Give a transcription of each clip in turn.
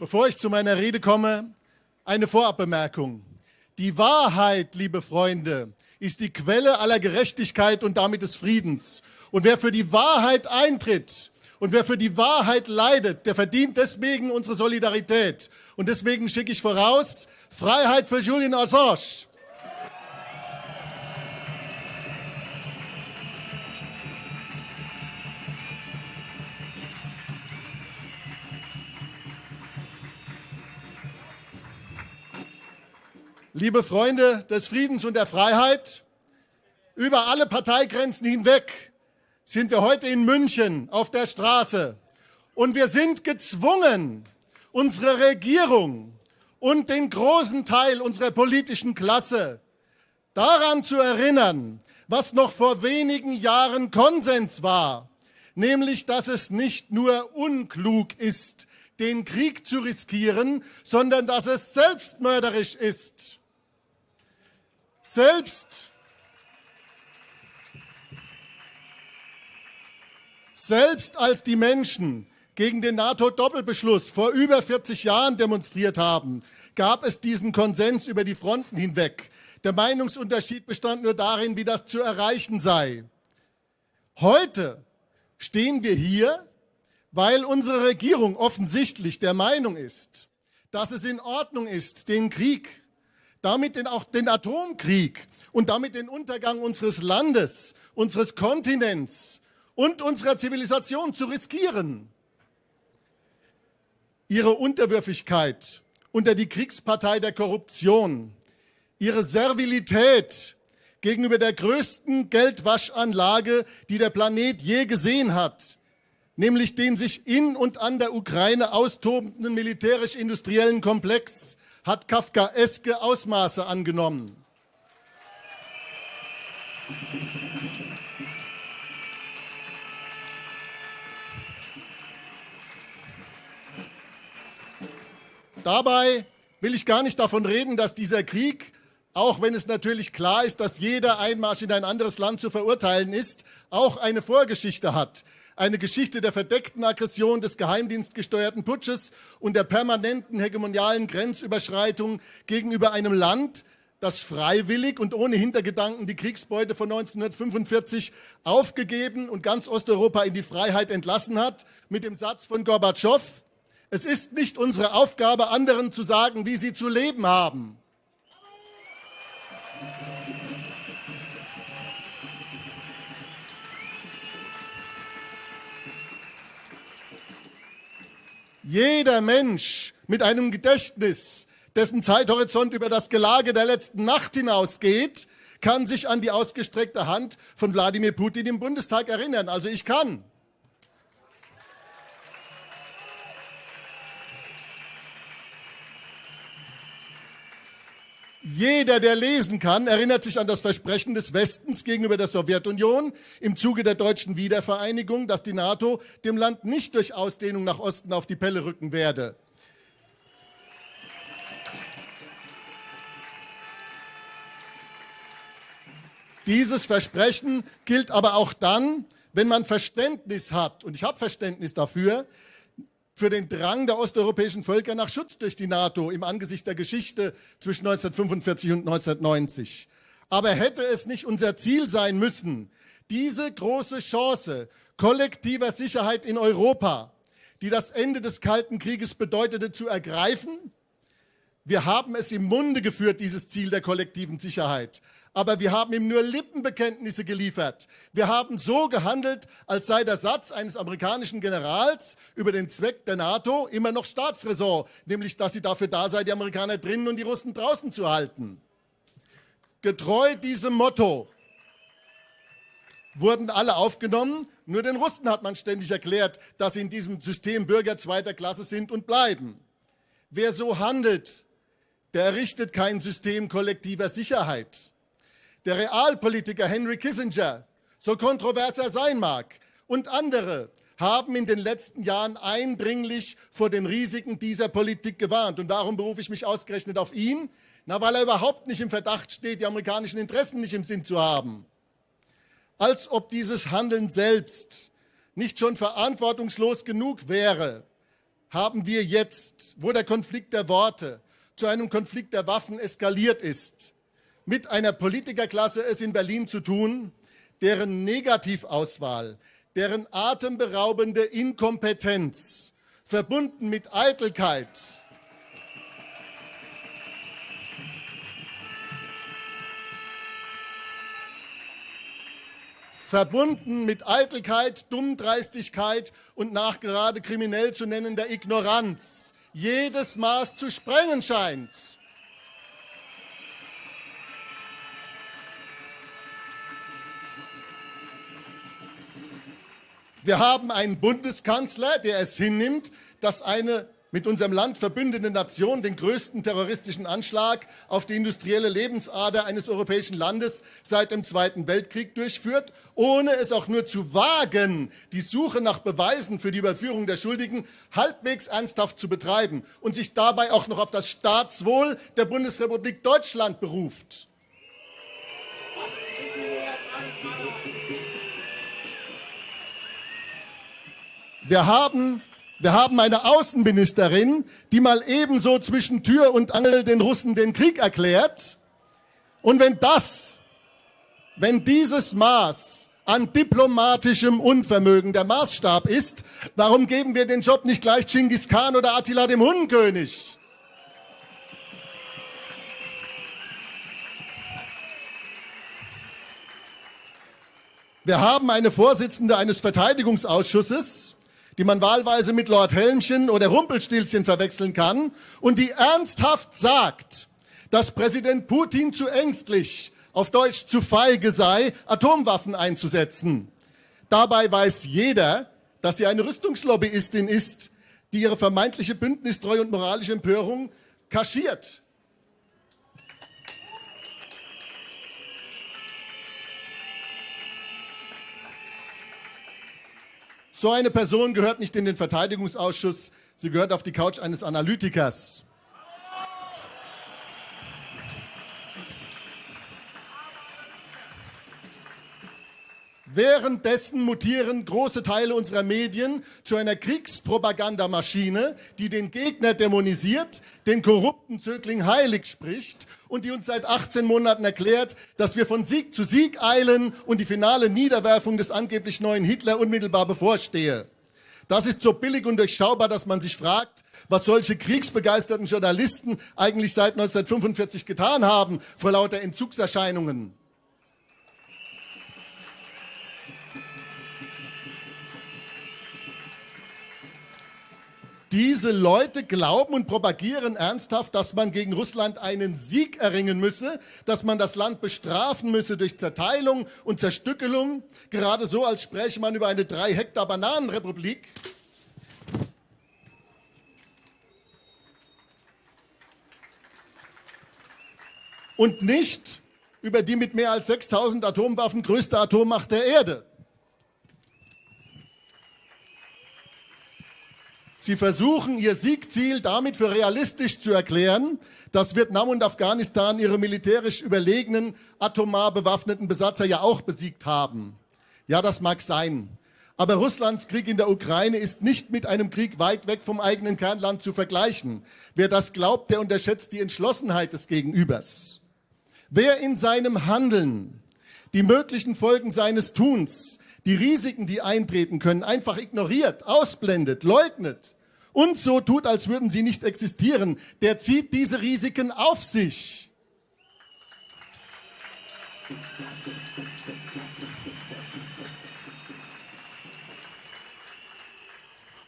Bevor ich zu meiner Rede komme, eine Vorabbemerkung. Die Wahrheit, liebe Freunde, ist die Quelle aller Gerechtigkeit und damit des Friedens. Und wer für die Wahrheit eintritt und wer für die Wahrheit leidet, der verdient deswegen unsere Solidarität. Und deswegen schicke ich voraus Freiheit für Julian Assange. Liebe Freunde des Friedens und der Freiheit, über alle Parteigrenzen hinweg sind wir heute in München auf der Straße und wir sind gezwungen, unsere Regierung und den großen Teil unserer politischen Klasse daran zu erinnern, was noch vor wenigen Jahren Konsens war, nämlich dass es nicht nur unklug ist, den Krieg zu riskieren, sondern dass es selbstmörderisch ist. Selbst, selbst als die Menschen gegen den NATO-Doppelbeschluss vor über 40 Jahren demonstriert haben, gab es diesen Konsens über die Fronten hinweg. Der Meinungsunterschied bestand nur darin, wie das zu erreichen sei. Heute stehen wir hier, weil unsere Regierung offensichtlich der Meinung ist, dass es in Ordnung ist, den Krieg damit den, auch den Atomkrieg und damit den Untergang unseres Landes, unseres Kontinents und unserer Zivilisation zu riskieren. Ihre Unterwürfigkeit unter die Kriegspartei der Korruption, ihre Servilität gegenüber der größten Geldwaschanlage, die der Planet je gesehen hat, nämlich den sich in und an der Ukraine austobenden militärisch-industriellen Komplex, hat kafkaeske Ausmaße angenommen. Dabei will ich gar nicht davon reden, dass dieser Krieg, auch wenn es natürlich klar ist, dass jeder Einmarsch in ein anderes Land zu verurteilen ist, auch eine Vorgeschichte hat eine Geschichte der verdeckten Aggression des geheimdienstgesteuerten Putsches und der permanenten hegemonialen Grenzüberschreitung gegenüber einem Land, das freiwillig und ohne Hintergedanken die Kriegsbeute von 1945 aufgegeben und ganz Osteuropa in die Freiheit entlassen hat, mit dem Satz von Gorbatschow, es ist nicht unsere Aufgabe, anderen zu sagen, wie sie zu leben haben. Jeder Mensch mit einem Gedächtnis, dessen Zeithorizont über das Gelage der letzten Nacht hinausgeht, kann sich an die ausgestreckte Hand von Wladimir Putin im Bundestag erinnern. Also ich kann. Jeder, der lesen kann, erinnert sich an das Versprechen des Westens gegenüber der Sowjetunion im Zuge der deutschen Wiedervereinigung, dass die NATO dem Land nicht durch Ausdehnung nach Osten auf die Pelle rücken werde. Dieses Versprechen gilt aber auch dann, wenn man Verständnis hat, und ich habe Verständnis dafür, für den Drang der osteuropäischen Völker nach Schutz durch die NATO im Angesicht der Geschichte zwischen 1945 und 1990. Aber hätte es nicht unser Ziel sein müssen, diese große Chance kollektiver Sicherheit in Europa, die das Ende des Kalten Krieges bedeutete, zu ergreifen? Wir haben es im Munde geführt, dieses Ziel der kollektiven Sicherheit aber wir haben ihm nur Lippenbekenntnisse geliefert. Wir haben so gehandelt, als sei der Satz eines amerikanischen Generals über den Zweck der NATO immer noch Staatsräson, nämlich dass sie dafür da sei, die Amerikaner drinnen und die Russen draußen zu halten. Getreu diesem Motto wurden alle aufgenommen, nur den Russen hat man ständig erklärt, dass sie in diesem System Bürger zweiter Klasse sind und bleiben. Wer so handelt, der errichtet kein System kollektiver Sicherheit. Der Realpolitiker Henry Kissinger, so kontrovers er sein mag, und andere haben in den letzten Jahren eindringlich vor den Risiken dieser Politik gewarnt. Und warum berufe ich mich ausgerechnet auf ihn? Na, weil er überhaupt nicht im Verdacht steht, die amerikanischen Interessen nicht im Sinn zu haben. Als ob dieses Handeln selbst nicht schon verantwortungslos genug wäre, haben wir jetzt, wo der Konflikt der Worte zu einem Konflikt der Waffen eskaliert ist, mit einer Politikerklasse es in Berlin zu tun, deren Negativauswahl, deren atemberaubende Inkompetenz, verbunden mit Eitelkeit, verbunden mit Eitelkeit, Dummdreistigkeit und nachgerade kriminell zu nennender Ignoranz, jedes Maß zu sprengen scheint. Wir haben einen Bundeskanzler, der es hinnimmt, dass eine mit unserem Land verbündete Nation den größten terroristischen Anschlag auf die industrielle Lebensader eines europäischen Landes seit dem Zweiten Weltkrieg durchführt, ohne es auch nur zu wagen, die Suche nach Beweisen für die Überführung der Schuldigen halbwegs ernsthaft zu betreiben und sich dabei auch noch auf das Staatswohl der Bundesrepublik Deutschland beruft. Wir haben wir haben eine Außenministerin, die mal ebenso zwischen Tür und Angel den Russen den Krieg erklärt. Und wenn das, wenn dieses Maß an diplomatischem Unvermögen der Maßstab ist, warum geben wir den Job nicht gleich Genghis Khan oder Attila dem Hundenkönig? Wir haben eine Vorsitzende eines Verteidigungsausschusses, die man wahlweise mit Lord Helmchen oder Rumpelstilzchen verwechseln kann und die ernsthaft sagt, dass Präsident Putin zu ängstlich, auf Deutsch zu feige sei, Atomwaffen einzusetzen. Dabei weiß jeder, dass sie eine Rüstungslobbyistin ist, die ihre vermeintliche Bündnistreue und moralische Empörung kaschiert. So eine Person gehört nicht in den Verteidigungsausschuss, sie gehört auf die Couch eines Analytikers. Währenddessen mutieren große Teile unserer Medien zu einer Kriegspropagandamaschine, die den Gegner dämonisiert, den korrupten Zögling heilig spricht und die uns seit 18 Monaten erklärt, dass wir von Sieg zu Sieg eilen und die finale Niederwerfung des angeblich neuen Hitler unmittelbar bevorstehe. Das ist so billig und durchschaubar, dass man sich fragt, was solche kriegsbegeisterten Journalisten eigentlich seit 1945 getan haben vor lauter Entzugserscheinungen. Diese Leute glauben und propagieren ernsthaft, dass man gegen Russland einen Sieg erringen müsse, dass man das Land bestrafen müsse durch Zerteilung und Zerstückelung, gerade so, als spräche man über eine drei Hektar Bananenrepublik. Und nicht über die mit mehr als 6000 Atomwaffen größte Atommacht der Erde. Sie versuchen, ihr Siegziel damit für realistisch zu erklären, dass Vietnam und Afghanistan ihre militärisch überlegenen, atomar bewaffneten Besatzer ja auch besiegt haben. Ja, das mag sein. Aber Russlands Krieg in der Ukraine ist nicht mit einem Krieg weit weg vom eigenen Kernland zu vergleichen. Wer das glaubt, der unterschätzt die Entschlossenheit des Gegenübers. Wer in seinem Handeln die möglichen Folgen seines Tuns die Risiken, die eintreten können, einfach ignoriert, ausblendet, leugnet und so tut, als würden sie nicht existieren, der zieht diese Risiken auf sich.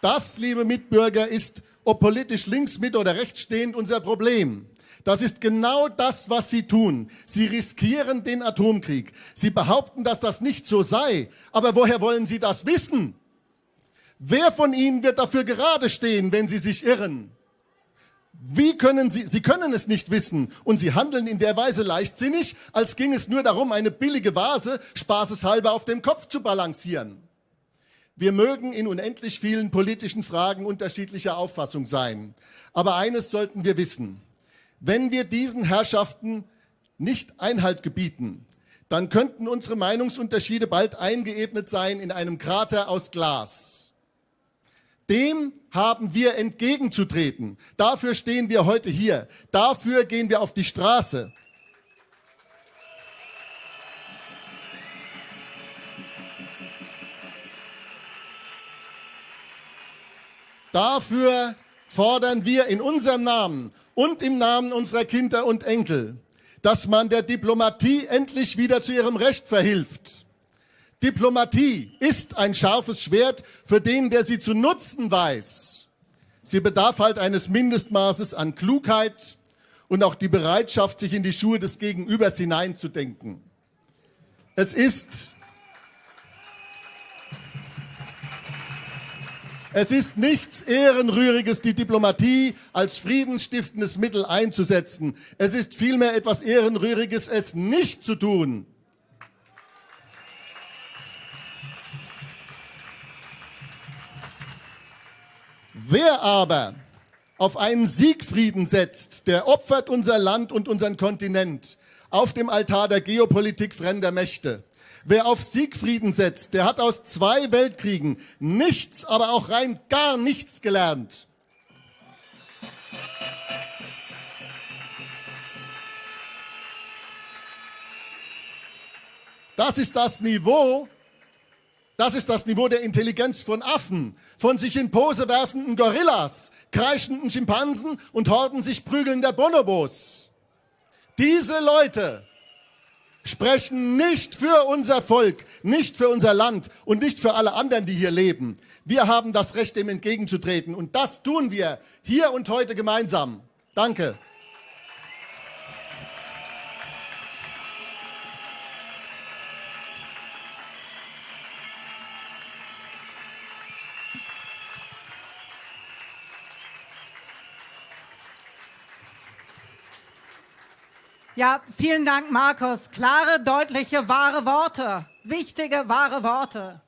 Das, liebe Mitbürger, ist, ob politisch links, mit oder rechts stehend, unser Problem. Das ist genau das, was sie tun. Sie riskieren den Atomkrieg. Sie behaupten, dass das nicht so sei. Aber woher wollen sie das wissen? Wer von ihnen wird dafür gerade stehen, wenn sie sich irren? Wie können sie, sie können es nicht wissen und sie handeln in der Weise leichtsinnig, als ging es nur darum, eine billige Vase spaßeshalber auf dem Kopf zu balancieren. Wir mögen in unendlich vielen politischen Fragen unterschiedlicher Auffassung sein. Aber eines sollten wir wissen. Wenn wir diesen Herrschaften nicht Einhalt gebieten, dann könnten unsere Meinungsunterschiede bald eingeebnet sein in einem Krater aus Glas. dem haben wir entgegenzutreten. Dafür stehen wir heute hier. Dafür gehen wir auf die Straße. Dafür fordern wir in unserem Namen und im Namen unserer Kinder und Enkel, dass man der Diplomatie endlich wieder zu ihrem Recht verhilft. Diplomatie ist ein scharfes Schwert für den, der sie zu nutzen weiß. Sie bedarf halt eines Mindestmaßes an Klugheit und auch die Bereitschaft, sich in die Schuhe des Gegenübers hineinzudenken. Es ist Es ist nichts Ehrenrühriges, die Diplomatie als friedensstiftendes Mittel einzusetzen. Es ist vielmehr etwas Ehrenrühriges, es nicht zu tun. Wer aber auf einen Siegfrieden setzt, der opfert unser Land und unseren Kontinent auf dem Altar der Geopolitik fremder Mächte. Wer auf Siegfrieden setzt, der hat aus zwei Weltkriegen nichts, aber auch rein gar nichts gelernt. Das ist das Niveau, das ist das Niveau der Intelligenz von Affen, von sich in Pose werfenden Gorillas, kreischenden Schimpansen und Horden sich prügelnder Bonobos. Diese Leute sprechen nicht für unser Volk, nicht für unser Land und nicht für alle anderen, die hier leben. Wir haben das Recht, dem entgegenzutreten. Und das tun wir hier und heute gemeinsam. Danke. Ja, vielen Dank, Markus. Klare, deutliche, wahre Worte. Wichtige, wahre Worte.